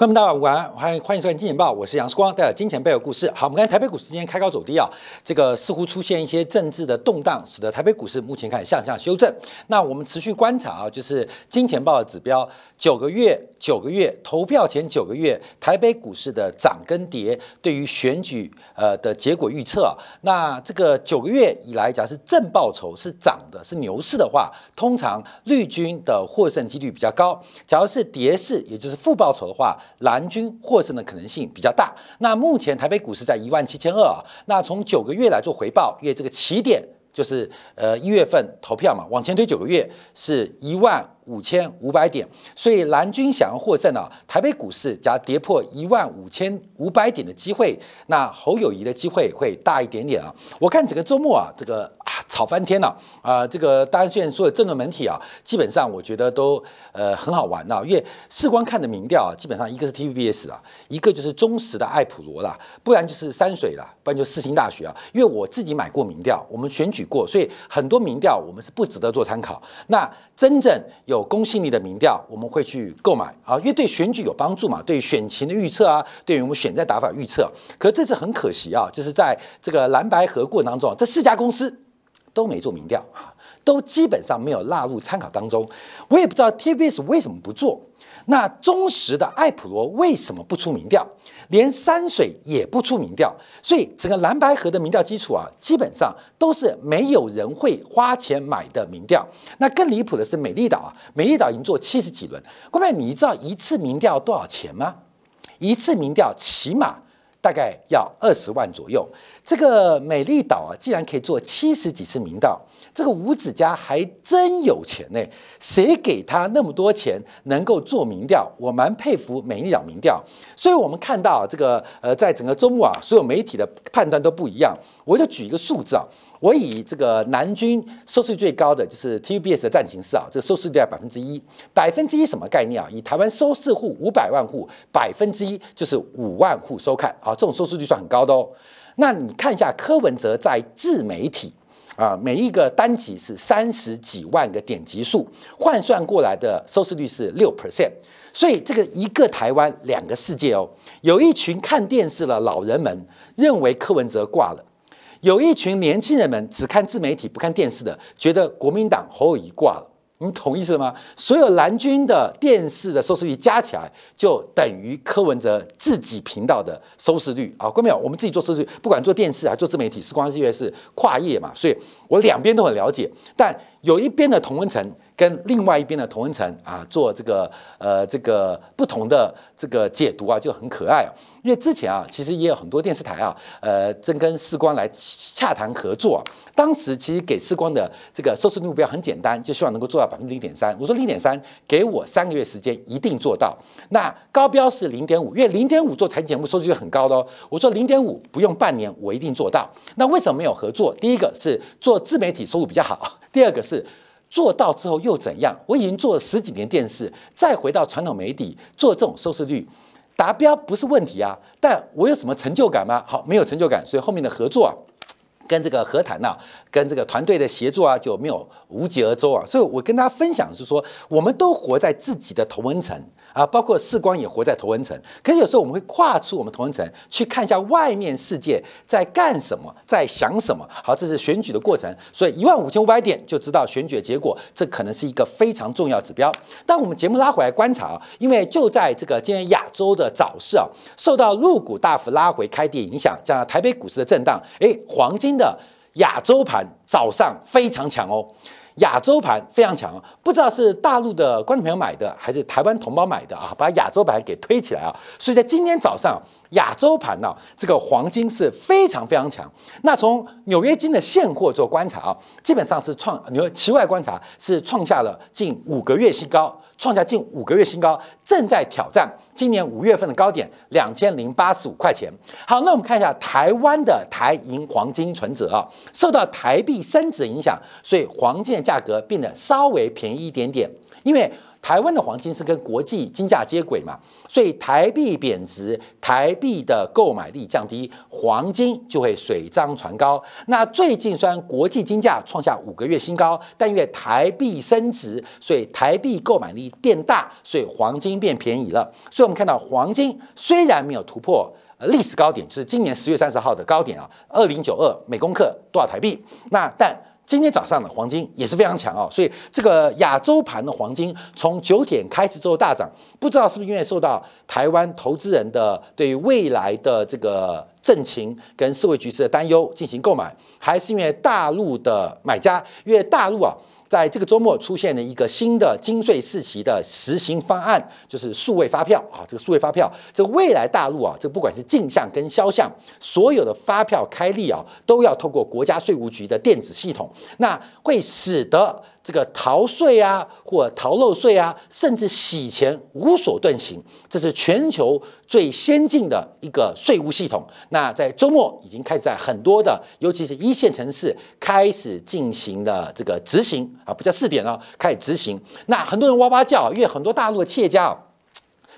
观众大家晚安，欢迎欢迎收看《金钱报》，我是杨世光，带来金钱背后故事。好，我们看台北股市今天开高走低啊，这个似乎出现一些政治的动荡，使得台北股市目前开始向下修正。那我们持续观察啊，就是金钱报的指标，九个月九个月投票前九个月台北股市的涨跟跌，对于选举呃的结果预测。那这个九个月以来，假如是正报酬是涨的，是牛市的话，通常绿军的获胜几率比较高；假如是跌势，也就是负报酬的话，蓝军获胜的可能性比较大。那目前台北股市在一万七千二啊，那从九个月来做回报，因为这个起点就是呃一月份投票嘛，往前推九个月是一万。五千五百点，所以蓝军想要获胜啊，台北股市假如跌破一万五千五百点的机会，那侯友谊的机会会大一点点啊。我看整个周末啊，这个啊吵翻天了啊，这个当然现在所有政论媒体啊，基本上我觉得都呃很好玩啊，因为事光看的民调啊，基本上一个是 TVBS 啊，一个就是忠实的爱普罗啦，不然就是山水啦，不然就四星大学啊。因为我自己买过民调，我们选举过，所以很多民调我们是不值得做参考。那真正有公信力的民调，我们会去购买啊，因为对选举有帮助嘛，对选情的预测啊，对于我们选战打法预测。可这次很可惜啊，就是在这个蓝白合过程当中，这四家公司都没做民调啊，都基本上没有纳入参考当中。我也不知道 TBS 为什么不做。那忠实的艾普罗为什么不出民调？连山水也不出民调，所以整个蓝白河的民调基础啊，基本上都是没有人会花钱买的民调。那更离谱的是美丽岛啊，美丽岛已经做七十几轮。各位，你知道一次民调多少钱吗？一次民调起码大概要二十万左右。这个美丽岛啊，既然可以做七十几次民调。这个吴子嘉还真有钱呢，谁给他那么多钱能够做民调？我蛮佩服美丽岛民调。所以我们看到这个呃，在整个周末啊，所有媒体的判断都不一样。我就举一个数字啊，我以这个南军收视率最高的就是 TVBS 的战情室啊，这个收视率在百分之一，百分之一什么概念啊？以台湾收视户五百万户，百分之一就是五万户收看啊，这种收视率算很高的哦。那你看一下柯文哲在自媒体。啊，每一个单集是三十几万个点击数，换算过来的收视率是六 percent，所以这个一个台湾两个世界哦。有一群看电视的老人们认为柯文哲挂了，有一群年轻人们只看自媒体不看电视的，觉得国民党侯友谊挂了。你同意是吗？所有蓝军的电视的收视率加起来，就等于柯文哲自己频道的收视率啊！各位没有？我们自己做收视率，不管做电视还是做自媒体，是光是因为是跨业嘛，所以我两边都很了解。但有一边的同温层。跟另外一边的同温层啊做这个呃这个不同的这个解读啊就很可爱啊，因为之前啊其实也有很多电视台啊呃正跟视光来洽谈合作，当时其实给视光的这个收视率目标很简单，就希望能够做到百分之零点三。我说零点三，给我三个月时间一定做到。那高标是零点五，因为零点五做财经节目收视率很高的哦。我说零点五不用半年我一定做到。那为什么没有合作？第一个是做自媒体收入比较好，第二个是。做到之后又怎样？我已经做了十几年电视，再回到传统媒体做这种收视率达标不是问题啊！但我有什么成就感吗？好，没有成就感，所以后面的合作啊，跟这个和谈呐，跟这个团队的协作啊，就没有无疾而终啊！所以我跟大家分享是说，我们都活在自己的同温层。啊，包括视光也活在同温层，可是有时候我们会跨出我们同温层去看一下外面世界在干什么，在想什么。好，这是选举的过程，所以一万五千五百点就知道选举的结果，这可能是一个非常重要指标。当我们节目拉回来观察啊，因为就在这个今天亚洲的早市啊，受到陆股大幅拉回开跌影响，加上台北股市的震荡，诶，黄金的亚洲盘早上非常强哦。亚洲盘非常强，不知道是大陆的观众朋友买的，还是台湾同胞买的啊？把亚洲盘给推起来啊！所以在今天早上，亚洲盘呢，这个黄金是非常非常强。那从纽约金的现货做观察啊，基本上是创纽期外观察是创下了近五个月新高。创下近五个月新高，正在挑战今年五月份的高点两千零八十五块钱。好，那我们看一下台湾的台银黄金存折啊，受到台币升值的影响，所以黄金的价格变得稍微便宜一点点。因为台湾的黄金是跟国际金价接轨嘛，所以台币贬值，台币的购买力降低，黄金就会水涨船高。那最近虽然国际金价创下五个月新高，但因为台币升值，所以台币购买力变大，所以黄金变便宜了。所以我们看到黄金虽然没有突破历史高点，就是今年十月三十号的高点啊，二零九二每公克多少台币？那但今天早上的黄金也是非常强哦，所以这个亚洲盘的黄金从九点开始之后大涨，不知道是不是因为受到台湾投资人的对于未来的这个政情跟社会局势的担忧进行购买，还是因为大陆的买家，因为大陆啊。在这个周末出现了一个新的金税四期的实行方案，就是数位发票啊。这个数位发票，这个未来大陆啊，这不管是进项跟销项，所有的发票开立啊，都要透过国家税务局的电子系统，那会使得。这个逃税啊，或逃漏税啊，甚至洗钱无所遁形，这是全球最先进的一个税务系统。那在周末已经开始在很多的，尤其是一线城市开始进行的这个执行啊，不叫试点了，开始执行。那很多人哇哇叫，因为很多大陆的企业家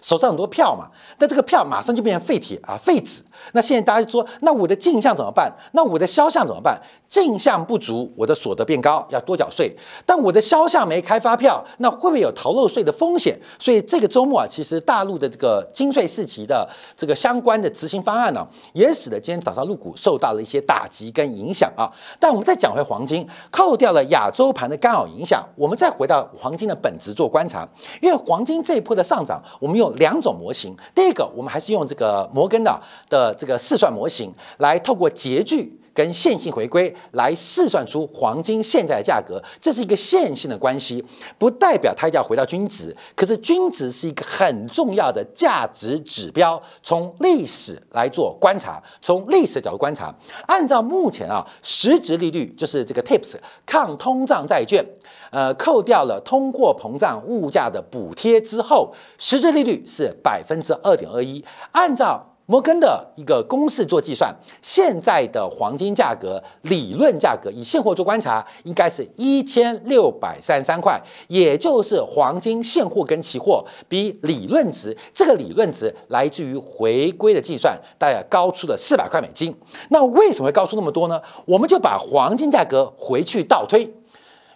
手上很多票嘛，那这个票马上就变成废铁啊，废纸。那现在大家说，那我的进项怎么办？那我的销项怎么办？进项不足，我的所得变高，要多缴税。但我的销项没开发票，那会不会有逃漏税的风险？所以这个周末啊，其实大陆的这个金税四期的这个相关的执行方案呢，也使得今天早上入股受到了一些打击跟影响啊。但我们再讲回黄金，扣掉了亚洲盘的干扰影响，我们再回到黄金的本质做观察。因为黄金这一波的上涨，我们用两种模型。第一个，我们还是用这个摩根的的。这个试算模型来透过截距跟线性回归来试算出黄金现在的价格，这是一个线性的关系，不代表它一定要回到均值。可是均值是一个很重要的价值指标，从历史来做观察，从历史的角度观察，按照目前啊实质利率就是这个 TIPS 抗通胀债券，呃，扣掉了通货膨胀物价的补贴之后，实质利率是百分之二点二一，按照。摩根的一个公式做计算，现在的黄金价格理论价格以现货做观察，应该是一千六百三十三块，也就是黄金现货跟期货比理论值，这个理论值来自于回归的计算，大概高出了四百块美金。那为什么会高出那么多呢？我们就把黄金价格回去倒推，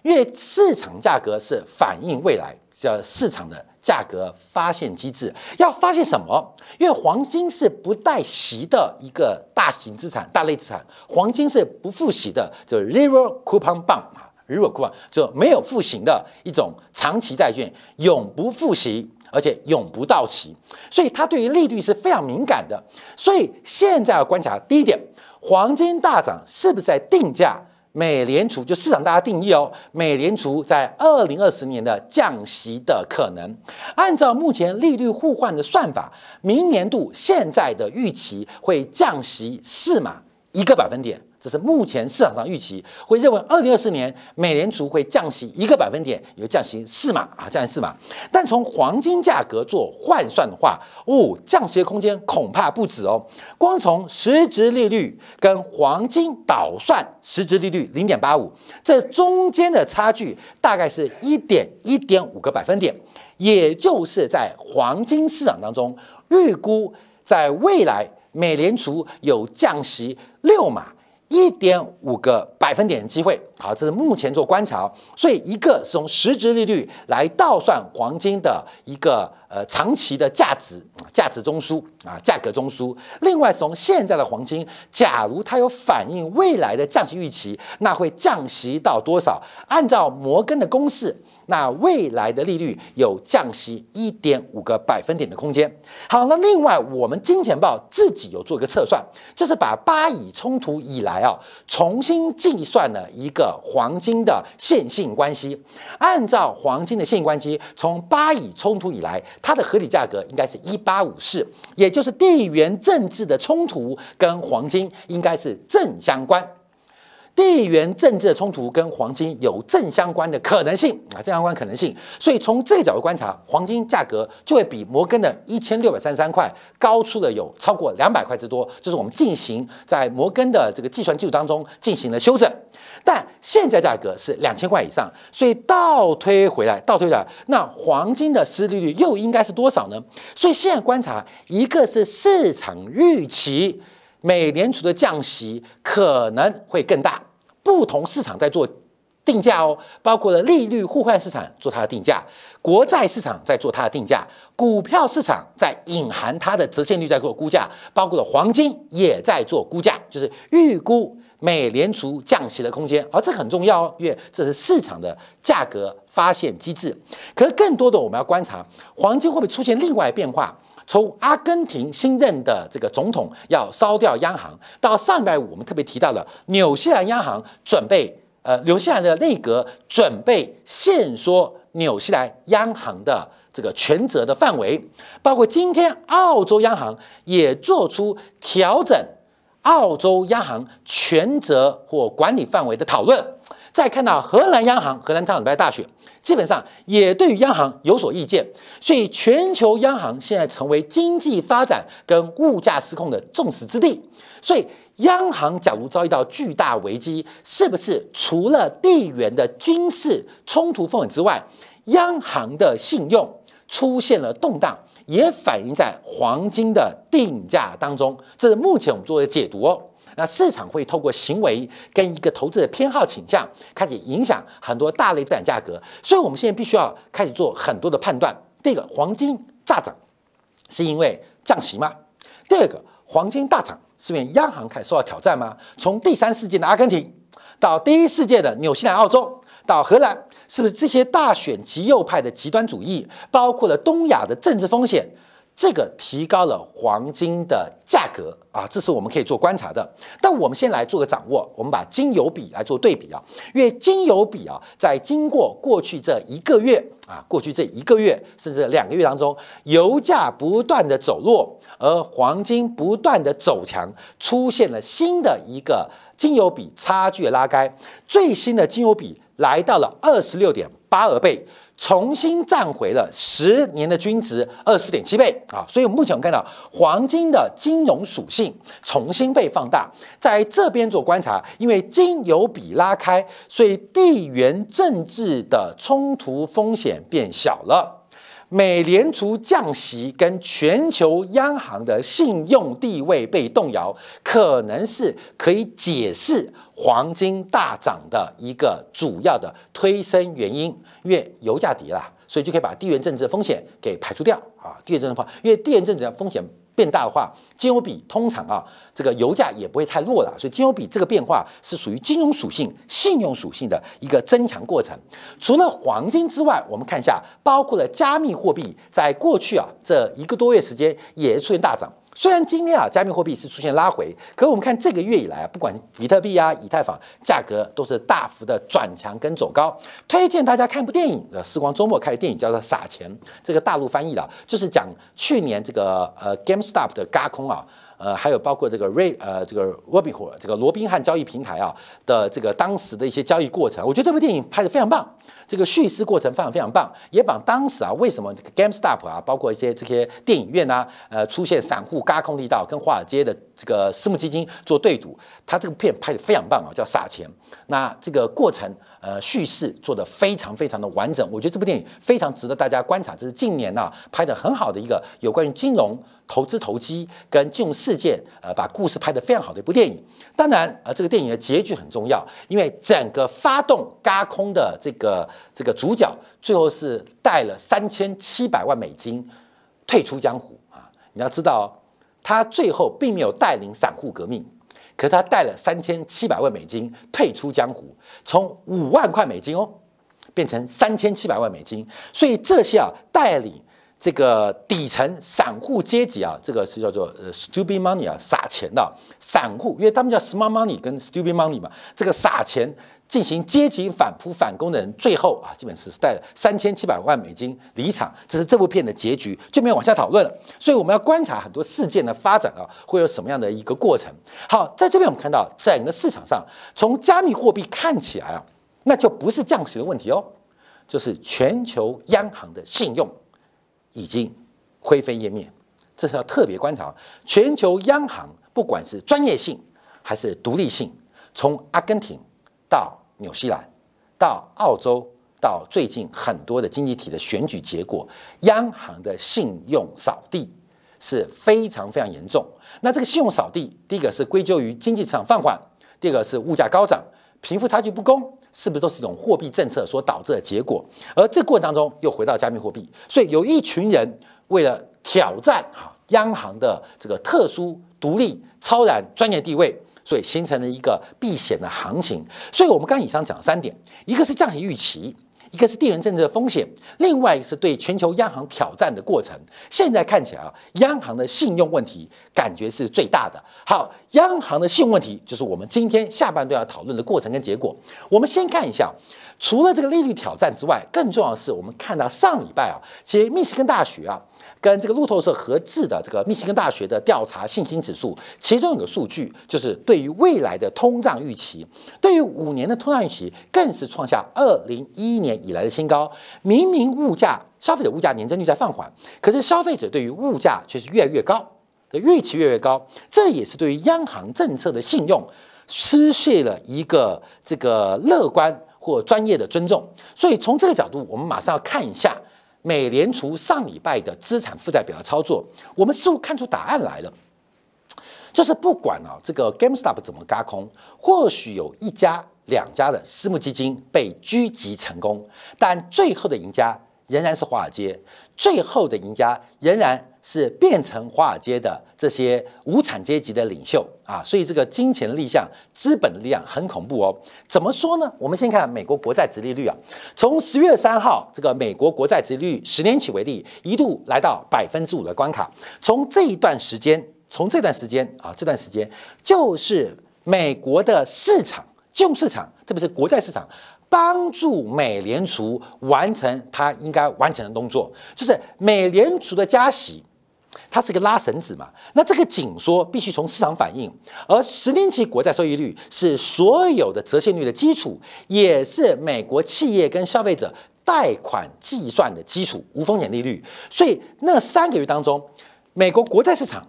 因为市场价格是反映未来叫市场的。价格发现机制要发现什么？因为黄金是不带息的一个大型资产、大类资产，黄金是不付息的，就 zero coupon bond 啊，zero coupon 就没有付息的一种长期债券，永不付息，而且永不到期，所以它对于利率是非常敏感的。所以现在要观察第一点，黄金大涨是不是在定价？美联储就市场大家定义哦，美联储在二零二十年的降息的可能，按照目前利率互换的算法，明年度现在的预期会降息四码一个百分点。这是目前市场上预期会认为，二零二四年美联储会降息一个百分点，有降息四码啊，降息四码。但从黄金价格做换算的话，哦，降息的空间恐怕不止哦。光从实质利率跟黄金倒算实质利率零点八五，这中间的差距大概是一点一点五个百分点，也就是在黄金市场当中预估，在未来美联储有降息六码。一点五个百分点的机会，好，这是目前做观察，所以一个是从实质利率来倒算黄金的一个呃长期的价值，价值中枢啊，价格中枢。另外，从现在的黄金，假如它有反映未来的降息预期，那会降息到多少？按照摩根的公式。那未来的利率有降息一点五个百分点的空间。好，那另外我们金钱豹自己有做一个测算，就是把巴以冲突以来啊，重新计算了一个黄金的线性关系。按照黄金的线性关系，从巴以冲突以来，它的合理价格应该是一八五四，也就是地缘政治的冲突跟黄金应该是正相关。地缘政治的冲突跟黄金有正相关的可能性啊，正相关可能性。所以从这个角度观察，黄金价格就会比摩根的一千六百三十三块高出了有超过两百块之多。就是我们进行在摩根的这个计算基础当中进行了修正，但现在价格是两千块以上，所以倒推回来，倒推回来，那黄金的失利率又应该是多少呢？所以现在观察，一个是市场预期美联储的降息可能会更大。不同市场在做定价哦，包括了利率互换市场做它的定价，国债市场在做它的定价，股票市场在隐含它的折现率在做估价，包括了黄金也在做估价，就是预估美联储降息的空间，而这很重要哦，因为这是市场的价格发现机制。可是更多的我们要观察黄金会不会出现另外变化。从阿根廷新任的这个总统要烧掉央行，到上礼拜五我们特别提到了纽西兰央行准备，呃，纽西兰的内阁准备限缩纽西兰央行的这个权责的范围，包括今天澳洲央行也做出调整澳洲央行权责或管理范围的讨论。再看到荷兰央行，荷兰上礼拜大选。基本上也对于央行有所意见，所以全球央行现在成为经济发展跟物价失控的众矢之的。所以央行假如遭遇到巨大危机，是不是除了地缘的军事冲突风险之外，央行的信用出现了动荡，也反映在黄金的定价当中？这是目前我们做的解读哦。那市场会透过行为跟一个投资的偏好倾向，开始影响很多大类资产价格，所以我们现在必须要开始做很多的判断。第一个，黄金大涨是因为降息吗？第二个，黄金大涨是因为央行开始受到挑战吗？从第三世界的阿根廷到第一世界的纽西兰、澳洲到荷兰，是不是这些大选极右派的极端主义，包括了东亚的政治风险？这个提高了黄金的价格啊，这是我们可以做观察的。但我们先来做个掌握，我们把金油比来做对比啊，因为金油比啊，在经过过去这一个月啊，过去这一个月甚至两个月当中，油价不断的走弱，而黄金不断的走强，出现了新的一个金油比差距的拉开，最新的金油比来到了二十六点八二倍。重新站回了十年的均值二四点七倍啊，所以目前我们看到黄金的金融属性重新被放大，在这边做观察，因为金油比拉开，所以地缘政治的冲突风险变小了。美联储降息跟全球央行的信用地位被动摇，可能是可以解释黄金大涨的一个主要的推升原因。因为油价跌了，所以就可以把地缘政治的风险给排除掉啊。地缘政治的话，因为地缘政治的风险变大的话，金油比通常啊，这个油价也不会太弱了。所以金油比这个变化是属于金融属性、信用属性的一个增强过程。除了黄金之外，我们看一下，包括了加密货币，在过去啊这一个多月时间也出现大涨。虽然今天啊，加密货币是出现拉回，可我们看这个月以来啊，不管比特币啊、以太坊价格都是大幅的转强跟走高。推荐大家看部电影的时光周末看的电影叫做《撒钱》，这个大陆翻译的，就是讲去年这个呃 GameStop 的嘎空啊。呃，还有包括这个瑞呃这个 Robinhood 这个罗宾汉交易平台啊的这个当时的一些交易过程，我觉得这部电影拍得非常棒，这个叙事过程非常非常棒，也把当时啊为什么 GameStop 啊，包括一些这些电影院啊，呃出现散户嘎空力道，跟华尔街的这个私募基金做对赌，他这个片拍得非常棒啊，叫撒钱。那这个过程呃叙事做得非常非常的完整，我觉得这部电影非常值得大家观察，这是近年呐拍的很好的一个有关于金融。投资投机跟金融事件，呃，把故事拍得非常好的一部电影。当然，呃，这个电影的结局很重要，因为整个发动嘎空的这个这个主角，最后是带了三千七百万美金退出江湖啊！你要知道，他最后并没有带领散户革命，可他带了三千七百万美金退出江湖，从五万块美金哦变成三千七百万美金，所以这些啊带领。这个底层散户阶级啊，这个是叫做呃 stupid money 啊，撒钱的散户，因为他们叫 smart money 跟 stupid money 嘛，这个撒钱进行阶级反扑反攻的人，最后啊，基本是带三千七百万美金离场，这是这部片的结局，就没有往下讨论了。所以我们要观察很多事件的发展啊，会有什么样的一个过程。好，在这边我们看到整个市场上，从加密货币看起来啊，那就不是降息的问题哦，就是全球央行的信用已经灰飞烟灭，这是要特别观察。全球央行不管是专业性还是独立性，从阿根廷。到纽西兰，到澳洲，到最近很多的经济体的选举结果，央行的信用扫地是非常非常严重。那这个信用扫地，第一个是归咎于经济市场放缓，第二个是物价高涨，贫富差距不公，是不是都是一种货币政策所导致的结果？而这过程当中又回到加密货币，所以有一群人为了挑战哈央行的这个特殊、独立、超然专业地位。所以形成了一个避险的行情。所以我们刚以上讲三点：一个是降息预期，一个是地缘政治的风险，另外一个是对全球央行挑战的过程。现在看起来啊，央行的信用问题感觉是最大的。好，央行的信用问题就是我们今天下半段要讨论的过程跟结果。我们先看一下，除了这个利率挑战之外，更重要的是我们看到上礼拜啊，其实密西根大学啊。跟这个路透社合制的这个密西根大学的调查信心指数，其中有个数据，就是对于未来的通胀预期，对于五年的通胀预期，更是创下二零一一年以来的新高。明明物价消费者物价年增率在放缓，可是消费者对于物价却是越来越高，的预期越来越高，这也是对于央行政策的信用失去了一个这个乐观或专业的尊重。所以从这个角度，我们马上要看一下。美联储上礼拜的资产负债表的操作，我们似乎看出答案来了，就是不管啊这个 GameStop 怎么嘎空，或许有一家两家的私募基金被狙击成功，但最后的赢家仍然是华尔街，最后的赢家仍然。是变成华尔街的这些无产阶级的领袖啊，所以这个金钱的力量、资本的力量很恐怖哦。怎么说呢？我们先看美国国债殖利率啊，从十月三号这个美国国债殖利率十年起为例，一度来到百分之五的关卡。从这一段时间，从这段时间啊，这段时间就是美国的市场金融市场，特别是国债市场。帮助美联储完成它应该完成的动作，就是美联储的加息，它是个拉绳子嘛。那这个紧缩必须从市场反应，而十年期国债收益率是所有的折现率的基础，也是美国企业跟消费者贷款计算的基础，无风险利率。所以那三个月当中，美国国债市场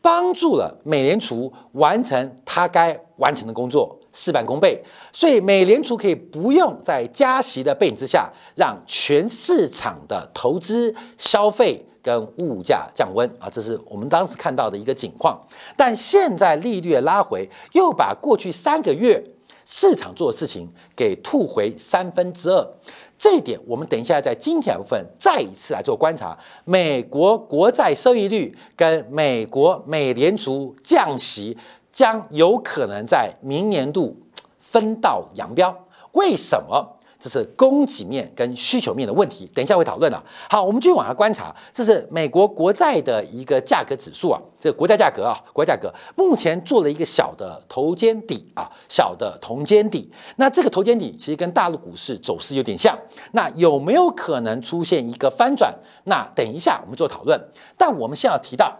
帮助了美联储完成它该完成的工作。事半功倍，所以美联储可以不用在加息的背景之下，让全市场的投资、消费跟物价降温啊，这是我们当时看到的一个景况。但现在利率的拉回，又把过去三个月市场做的事情给吐回三分之二。这一点，我们等一下在今天部分再一次来做观察。美国国债收益率跟美国美联储降息。将有可能在明年度分道扬镳。为什么？这是供给面跟需求面的问题。等一下会讨论了。好，我们继续往下观察。这是美国国债的一个价格指数啊，这个国债价格啊，国债价格目前做了一个小的头肩底啊，小的头肩底。那这个头肩底其实跟大陆股市走势有点像。那有没有可能出现一个翻转？那等一下我们做讨论。但我们先要提到。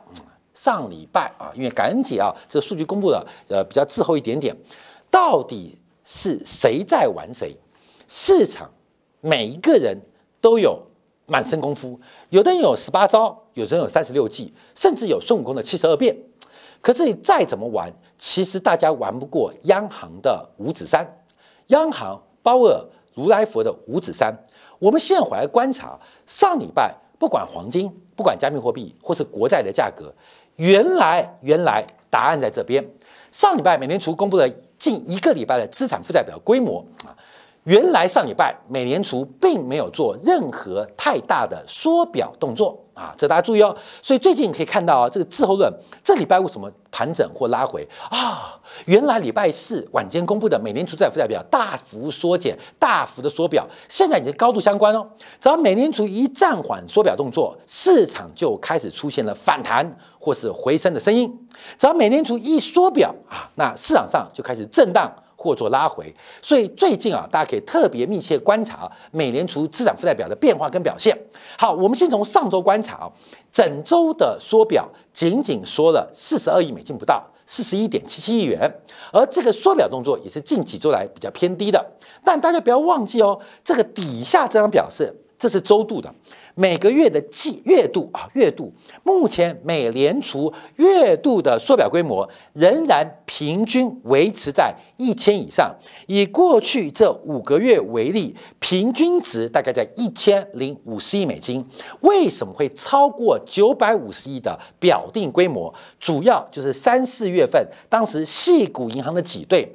上礼拜啊，因为感恩节啊，这个数据公布的呃比较滞后一点点，到底是谁在玩谁？市场每一个人都有满身功夫，有的人有十八招，有人有三十六计，甚至有孙悟空的七十二变。可是你再怎么玩，其实大家玩不过央行的五指山，央行包尔、如来佛的五指山。我们现回来观察，上礼拜不管黄金，不管加密货币，或是国债的价格。原来，原来答案在这边。上礼拜美联储公布了近一个礼拜的资产负债表规模啊，原来上礼拜美联储并没有做任何太大的缩表动作。啊，这大家注意哦。所以最近可以看到啊，这个滞后论，这礼拜为什么盘整或拉回啊？原来礼拜四晚间公布的美联储债负债表大幅缩减、大幅的缩表，现在已经高度相关哦。只要美联储一暂缓缩表动作，市场就开始出现了反弹或是回升的声音。只要美联储一缩表啊，那市场上就开始震荡。或做拉回。所以最近啊，大家可以特别密切观察美联储资产负债表的变化跟表现。好，我们先从上周观察，整周的缩表仅仅缩了四十二亿美金不到。四十一点七七亿元，而这个缩表动作也是近几周来比较偏低的。但大家不要忘记哦，这个底下这张表是这是周度的。每个月的季月度啊，月度，目前美联储月度的缩表规模仍然平均维持在一千以上。以过去这五个月为例，平均值大概在一千零五十亿美金。为什么会超过九百五十亿的表定规模？主要就是三四月份，当时系股银行的挤兑，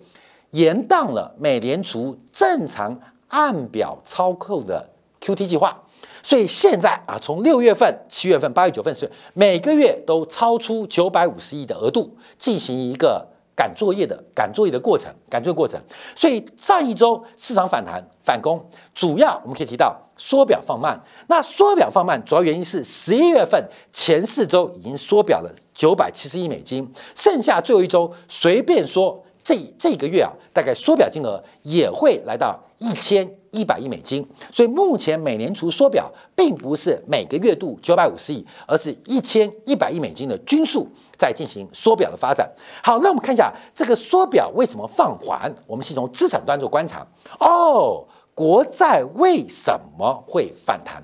延宕了美联储正常按表操控的 QT 计划。所以现在啊，从六月份、七月份、八月、九份是每个月都超出九百五十亿的额度，进行一个赶作业的赶作业的过程，赶作业过程。所以上一周市场反弹反攻，主要我们可以提到缩表放慢。那缩表放慢主要原因是十一月份前四周已经缩表了九百七十亿美金，剩下最后一周随便说，这这个月啊，大概缩表金额也会来到一千。一百亿美金，所以目前美联储缩表并不是每个月度九百五十亿，而是一千一百亿美金的均数在进行缩表的发展。好，那我们看一下这个缩表为什么放缓？我们先从资产端做观察。哦，国债为什么会反弹？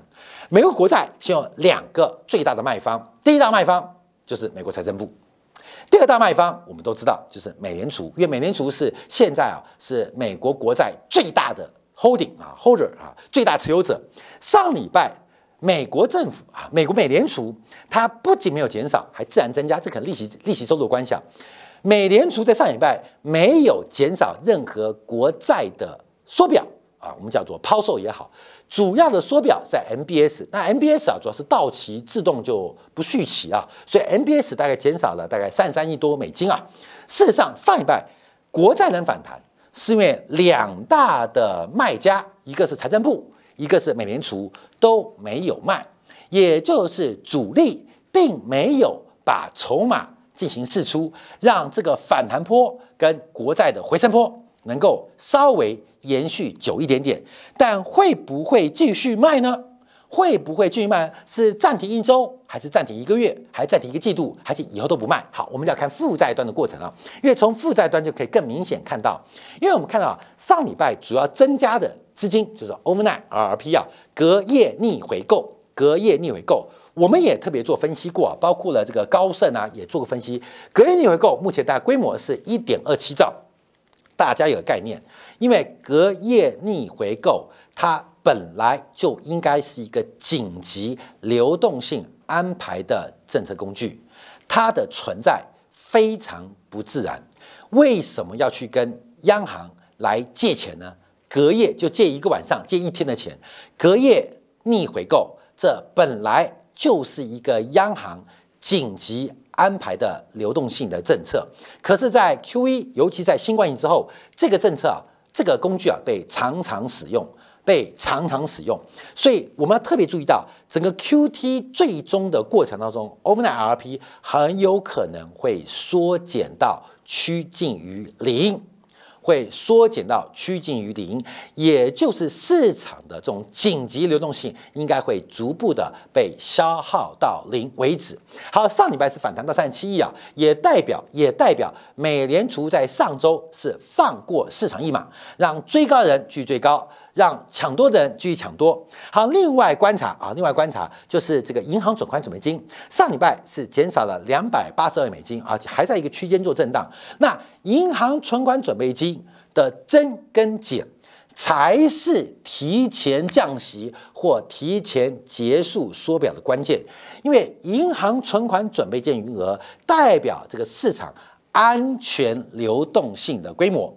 美国国债现有两个最大的卖方，第一大卖方就是美国财政部，第二大卖方我们都知道就是美联储，因为美联储是现在啊是美国国债最大的。holding 啊，holder 啊，最大持有者。上礼拜，美国政府啊，美国美联储，它不仅没有减少，还自然增加，这可能利息利息收入的关系啊。美联储在上礼拜没有减少任何国债的缩表啊，我们叫做抛售也好，主要的缩表在 MBS。那 MBS 啊，主要是到期自动就不续期啊，所以 MBS 大概减少了大概三十三亿多美金啊。事实上，上一拜国债能反弹。是因为两大的卖家，一个是财政部，一个是美联储都没有卖，也就是主力并没有把筹码进行释出，让这个反弹坡跟国债的回升坡能够稍微延续久一点点，但会不会继续卖呢？会不会继续卖？是暂停一周，还是暂停一个月，还是暂停一个季度，还是以后都不卖？好，我们要看负债端的过程啊，因为从负债端就可以更明显看到，因为我们看到上礼拜主要增加的资金就是 overnight RRP 啊，隔夜逆回购，隔夜逆回购，我们也特别做分析过啊，包括了这个高盛啊也做过分析，隔夜逆回购目前大概规模是一点二七兆，大家有个概念，因为隔夜逆回购它。本来就应该是一个紧急流动性安排的政策工具，它的存在非常不自然。为什么要去跟央行来借钱呢？隔夜就借一个晚上，借一天的钱，隔夜逆回购，这本来就是一个央行紧急安排的流动性的政策。可是，在 Q E，尤其在新冠疫情之后，这个政策啊，这个工具啊，被常常使用。被常常使用，所以我们要特别注意到，整个 Q T 最终的过程当中，overnight R P 很有可能会缩减到趋近于零，会缩减到趋近于零，也就是市场的这种紧急流动性应该会逐步的被消耗到零为止。好，上礼拜是反弹到三十七亿啊，也代表也代表美联储在上周是放过市场一马，让追高人去追高。让抢多的人继续抢多。好，另外观察啊，另外观察就是这个银行存款准备金，上礼拜是减少了两百八十二美金，而且还在一个区间做震荡。那银行存款准备金的增跟减，才是提前降息或提前结束缩表的关键。因为银行存款准备金余额代表这个市场安全流动性的规模。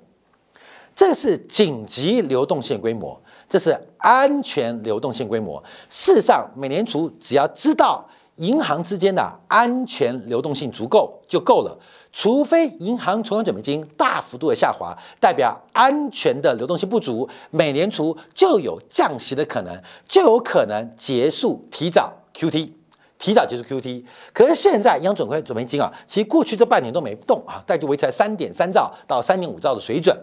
这是紧急流动性规模，这是安全流动性规模。事实上，美联储只要知道银行之间的安全流动性足够就够了，除非银行存款准备金大幅度的下滑，代表安全的流动性不足，美联储就有降息的可能，就有可能结束提早 QT，提早结束 QT，可是现在央行准备准备金啊，其实过去这半年都没动啊，大概就维持在三点三兆到三点五兆的水准。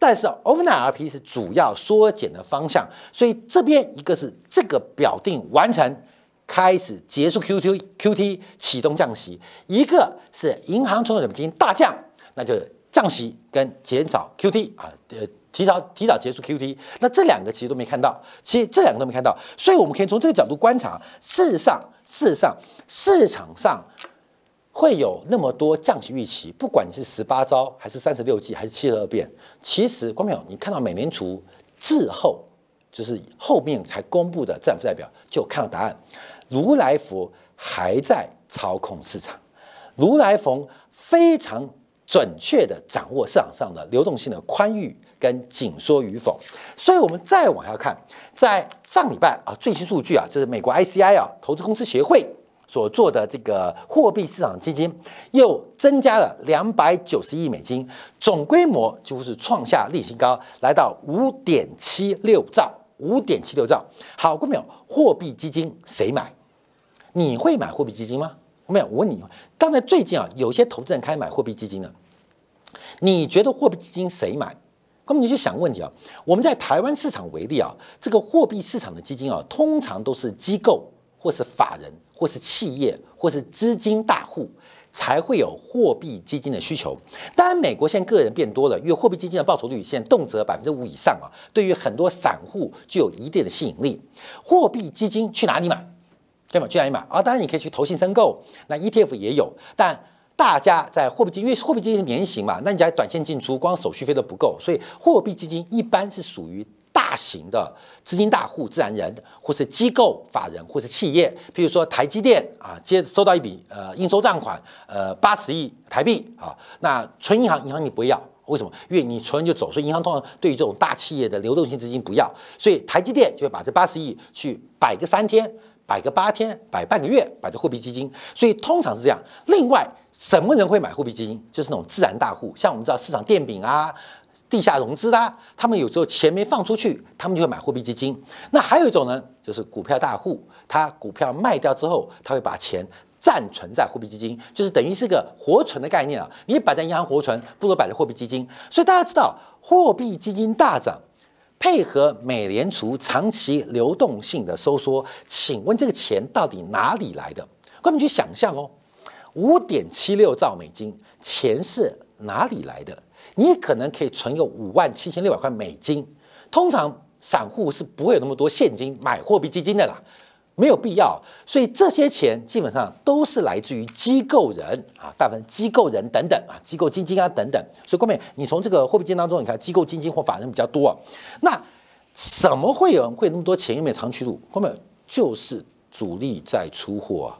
但是 overnight RP 是主要缩减的方向，所以这边一个是这个表定完成，开始结束 QT QT 启动降息，一个是银行存款准备金大降，那就是降息跟减少 QT 啊，呃，提早提早结束 QT，那这两个其实都没看到，其实这两个都没看到，所以我们可以从这个角度观察，事实上事实上市场上。会有那么多降息预期，不管你是十八招还是三十六计还是七十二变，其实光淼，你看到美联储滞后，就是后面才公布的政府代表就看到答案，如来佛还在操控市场，如来佛非常准确的掌握市场上的流动性的宽裕跟紧缩与否，所以我们再往下看，在上礼拜啊最新数据啊，这是美国 ICI 啊投资公司协会。所做的这个货币市场基金又增加了两百九十亿美金，总规模几乎是创下历史新高，来到五点七六兆，五点七六兆。好，各位朋友，货币基金谁买？你会买货币基金吗？没有，我问你，刚才最近啊，有些投资人开始买货币基金了，你觉得货币基金谁买？那么你去想问题啊，我们在台湾市场为例啊，这个货币市场的基金啊，通常都是机构或是法人。或是企业，或是资金大户，才会有货币基金的需求。当然，美国现在个人变多了，因为货币基金的报酬率现在动辄百分之五以上啊，对于很多散户具有一定的吸引力。货币基金去哪里买？对吗？去哪里买啊？当然，你可以去投信申购，那 ETF 也有。但大家在货币基金，因为货币基金是年形嘛，那你在短线进出，光手续费都不够，所以货币基金一般是属于。型的资金大户、自然人，或是机构法人，或是企业，譬如说台积电啊，接收到一笔呃应收账款，呃八十亿台币啊，那存银行，银行你不要，为什么？因为你存就走，所以银行通常对于这种大企业的流动性资金不要，所以台积电就会把这八十亿去摆个三天，摆个八天，摆半个月，摆在货币基金，所以通常是这样。另外，什么人会买货币基金？就是那种自然大户，像我们知道市场电饼啊。地下融资啦，他们有时候钱没放出去，他们就会买货币基金。那还有一种呢，就是股票大户，他股票卖掉之后，他会把钱暂存在货币基金，就是等于是个活存的概念啊。你摆在银行活存，不如摆在货币基金。所以大家知道，货币基金大涨，配合美联储长期流动性的收缩，请问这个钱到底哪里来的？我们去想象哦，五点七六兆美金，钱是哪里来的？你可能可以存个五万七千六百块美金，通常散户是不会有那么多现金买货币基金的啦，没有必要。所以这些钱基本上都是来自于机构人啊，大部分机构人等等啊，机构基金啊等等。所以各位，你从这个货币基金当中，你看机构基金或法人比较多啊。那怎么会有人会那么多钱又没有长期路？后面就是主力在出货啊，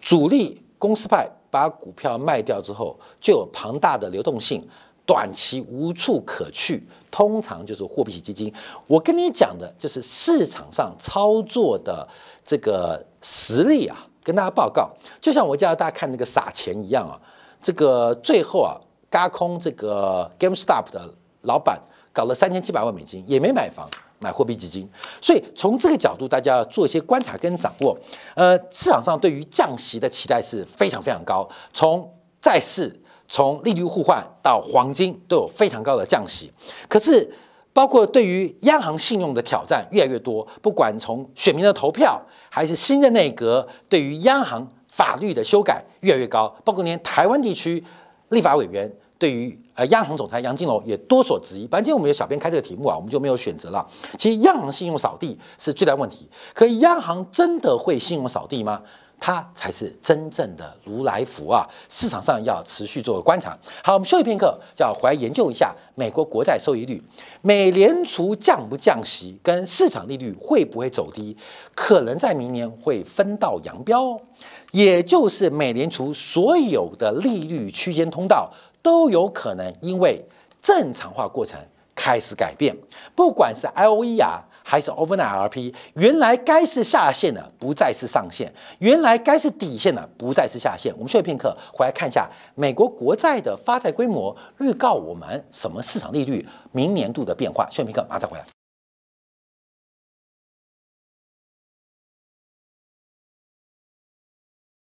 主力公司派把股票卖掉之后，就有庞大的流动性。短期无处可去，通常就是货币基金。我跟你讲的就是市场上操作的这个实力啊，跟大家报告。就像我教大家看那个撒钱一样啊，这个最后啊，嘎空这个 GameStop 的老板搞了三千七百万美金，也没买房，买货币基金。所以从这个角度，大家要做一些观察跟掌握。呃，市场上对于降息的期待是非常非常高，从债市。从利率互换到黄金都有非常高的降息，可是包括对于央行信用的挑战越来越多，不管从选民的投票还是新的内阁对于央行法律的修改越来越高，包括连台湾地区立法委员对于呃央行总裁杨金龙也多所质疑。反正我们有小编开这个题目啊，我们就没有选择了。其实央行信用扫地是最大问题，可央行真的会信用扫地吗？它才是真正的如来福啊！市场上要持续做观察。好，我们休息片刻，就要回来研究一下美国国债收益率，美联储降不降息，跟市场利率会不会走低，可能在明年会分道扬镳。哦也就是美联储所有的利率区间通道都有可能因为正常化过程开始改变，不管是 I O E 啊。还是 overnight RP，原来该是下限的不再是上限，原来该是底线的不再是下限。我们休息片刻，回来看一下美国国债的发债规模，预告我们什么市场利率明年度的变化。休息片刻，马上回来。